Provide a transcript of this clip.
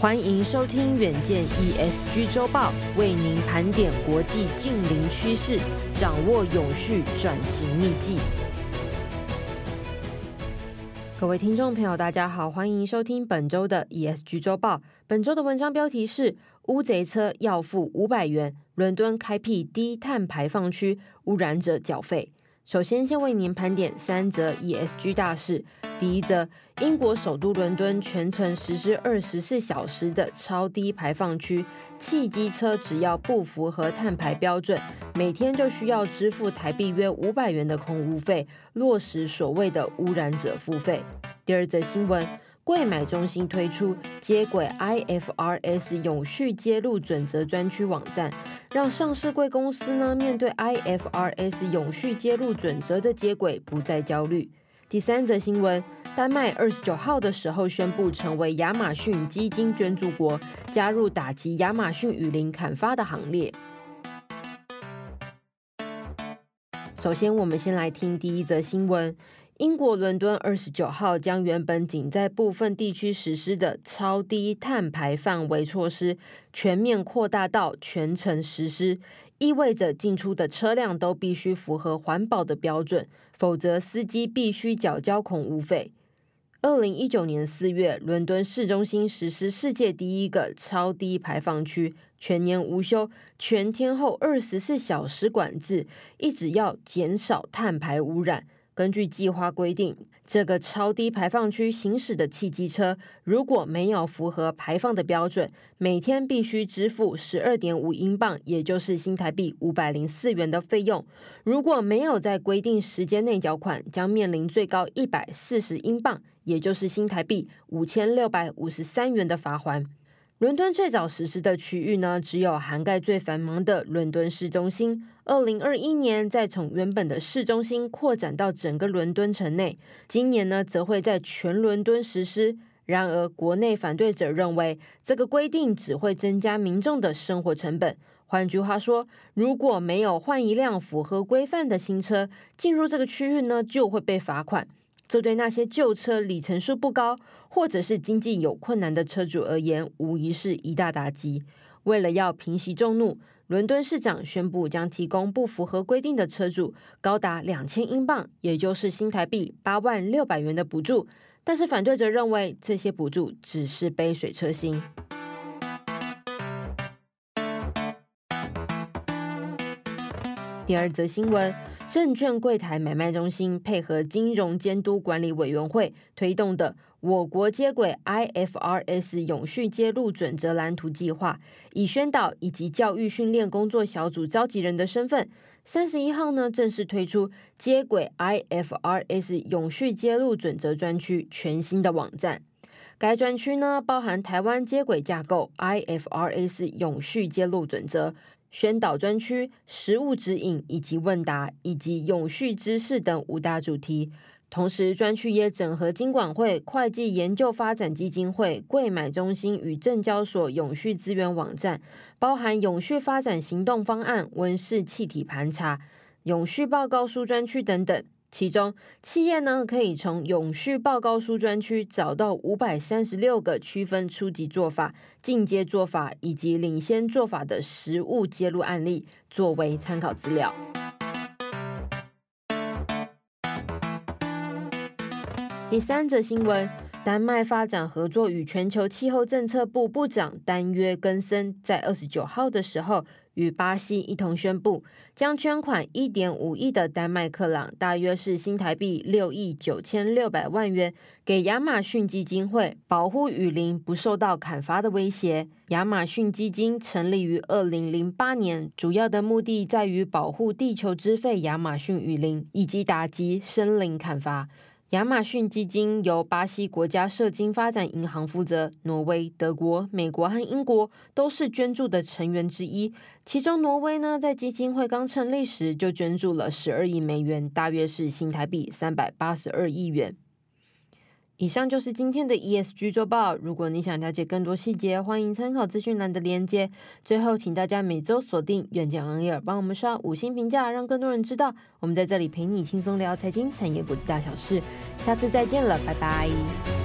欢迎收听远见 ESG 周报，为您盘点国际近邻趋势，掌握永续转型秘技。各位听众朋友，大家好，欢迎收听本周的 ESG 周报。本周的文章标题是：乌贼车要付五百元，伦敦开辟低碳排放区，污染者缴费。首先，先为您盘点三则 ESG 大事。第一则，英国首都伦敦全程实施二十四小时的超低排放区，汽机车只要不符合碳排标准，每天就需要支付台币约五百元的空污费，落实所谓的污染者付费。第二则新闻。柜买中心推出接轨 IFRS 永续揭露准则专区网站，让上市贵公司呢面对 IFRS 永续揭露准则的接轨不再焦虑。第三则新闻，丹麦二十九号的时候宣布成为亚马逊基金捐助国，加入打击亚马逊雨林砍伐的行列。首先，我们先来听第一则新闻。英国伦敦二十九号将原本仅在部分地区实施的超低碳排范围措施全面扩大到全城实施，意味着进出的车辆都必须符合环保的标准，否则司机必须缴交空污费。二零一九年四月，伦敦市中心实施世界第一个超低排放区，全年无休，全天候二十四小时管制，一直要减少碳排污染。根据计划规定，这个超低排放区行驶的汽机车如果没有符合排放的标准，每天必须支付十二点五英镑，也就是新台币五百零四元的费用。如果没有在规定时间内缴款，将面临最高一百四十英镑，也就是新台币五千六百五十三元的罚锾。伦敦最早实施的区域呢，只有涵盖最繁忙的伦敦市中心。二零二一年再从原本的市中心扩展到整个伦敦城内，今年呢，则会在全伦敦实施。然而，国内反对者认为，这个规定只会增加民众的生活成本。换句话说，如果没有换一辆符合规范的新车进入这个区域呢，就会被罚款。这对那些旧车里程数不高，或者是经济有困难的车主而言，无疑是一大打击。为了要平息众怒，伦敦市长宣布将提供不符合规定的车主高达两千英镑，也就是新台币八万六百元的补助。但是反对者认为，这些补助只是杯水车薪。第二则新闻。证券柜台买卖中心配合金融监督管理委员会推动的我国接轨 IFRS 永续揭露准则蓝图计划，以宣导以及教育训练工作小组召集人的身份，三十一号呢正式推出接轨 IFRS 永续揭露准则专区全新的网站。该专区呢包含台湾接轨架构、IFRS 永续揭露准则。宣导专区、实物指引以及问答，以及永续知识等五大主题。同时，专区也整合金管会、会计研究发展基金会、贵买中心与证交所永续资源网站，包含永续发展行动方案、温室气体盘查、永续报告书专区等等。其中，企业呢可以从永续报告书专区找到五百三十六个区分初级做法、进阶做法以及领先做法的实务揭露案例，作为参考资料。第三则新闻。丹麦发展合作与全球气候政策部部长丹约根森在二十九号的时候，与巴西一同宣布，将捐款一点五亿的丹麦克朗，大约是新台币六亿九千六百万元，给亚马逊基金会，保护雨林不受到砍伐的威胁。亚马逊基金成立于二零零八年，主要的目的在于保护地球之肺亚马逊雨林，以及打击森林砍伐。亚马逊基金由巴西国家社经发展银行负责，挪威、德国、美国和英国都是捐助的成员之一。其中，挪威呢，在基金会刚成立时就捐助了十二亿美元，大约是新台币三百八十二亿元。以上就是今天的 ESG 周报。如果你想了解更多细节，欢迎参考资讯栏的链接。最后，请大家每周锁定远见昂尔帮我们刷五星评价，让更多人知道我们在这里陪你轻松聊财经、产业、国际大小事。下次再见了，拜拜。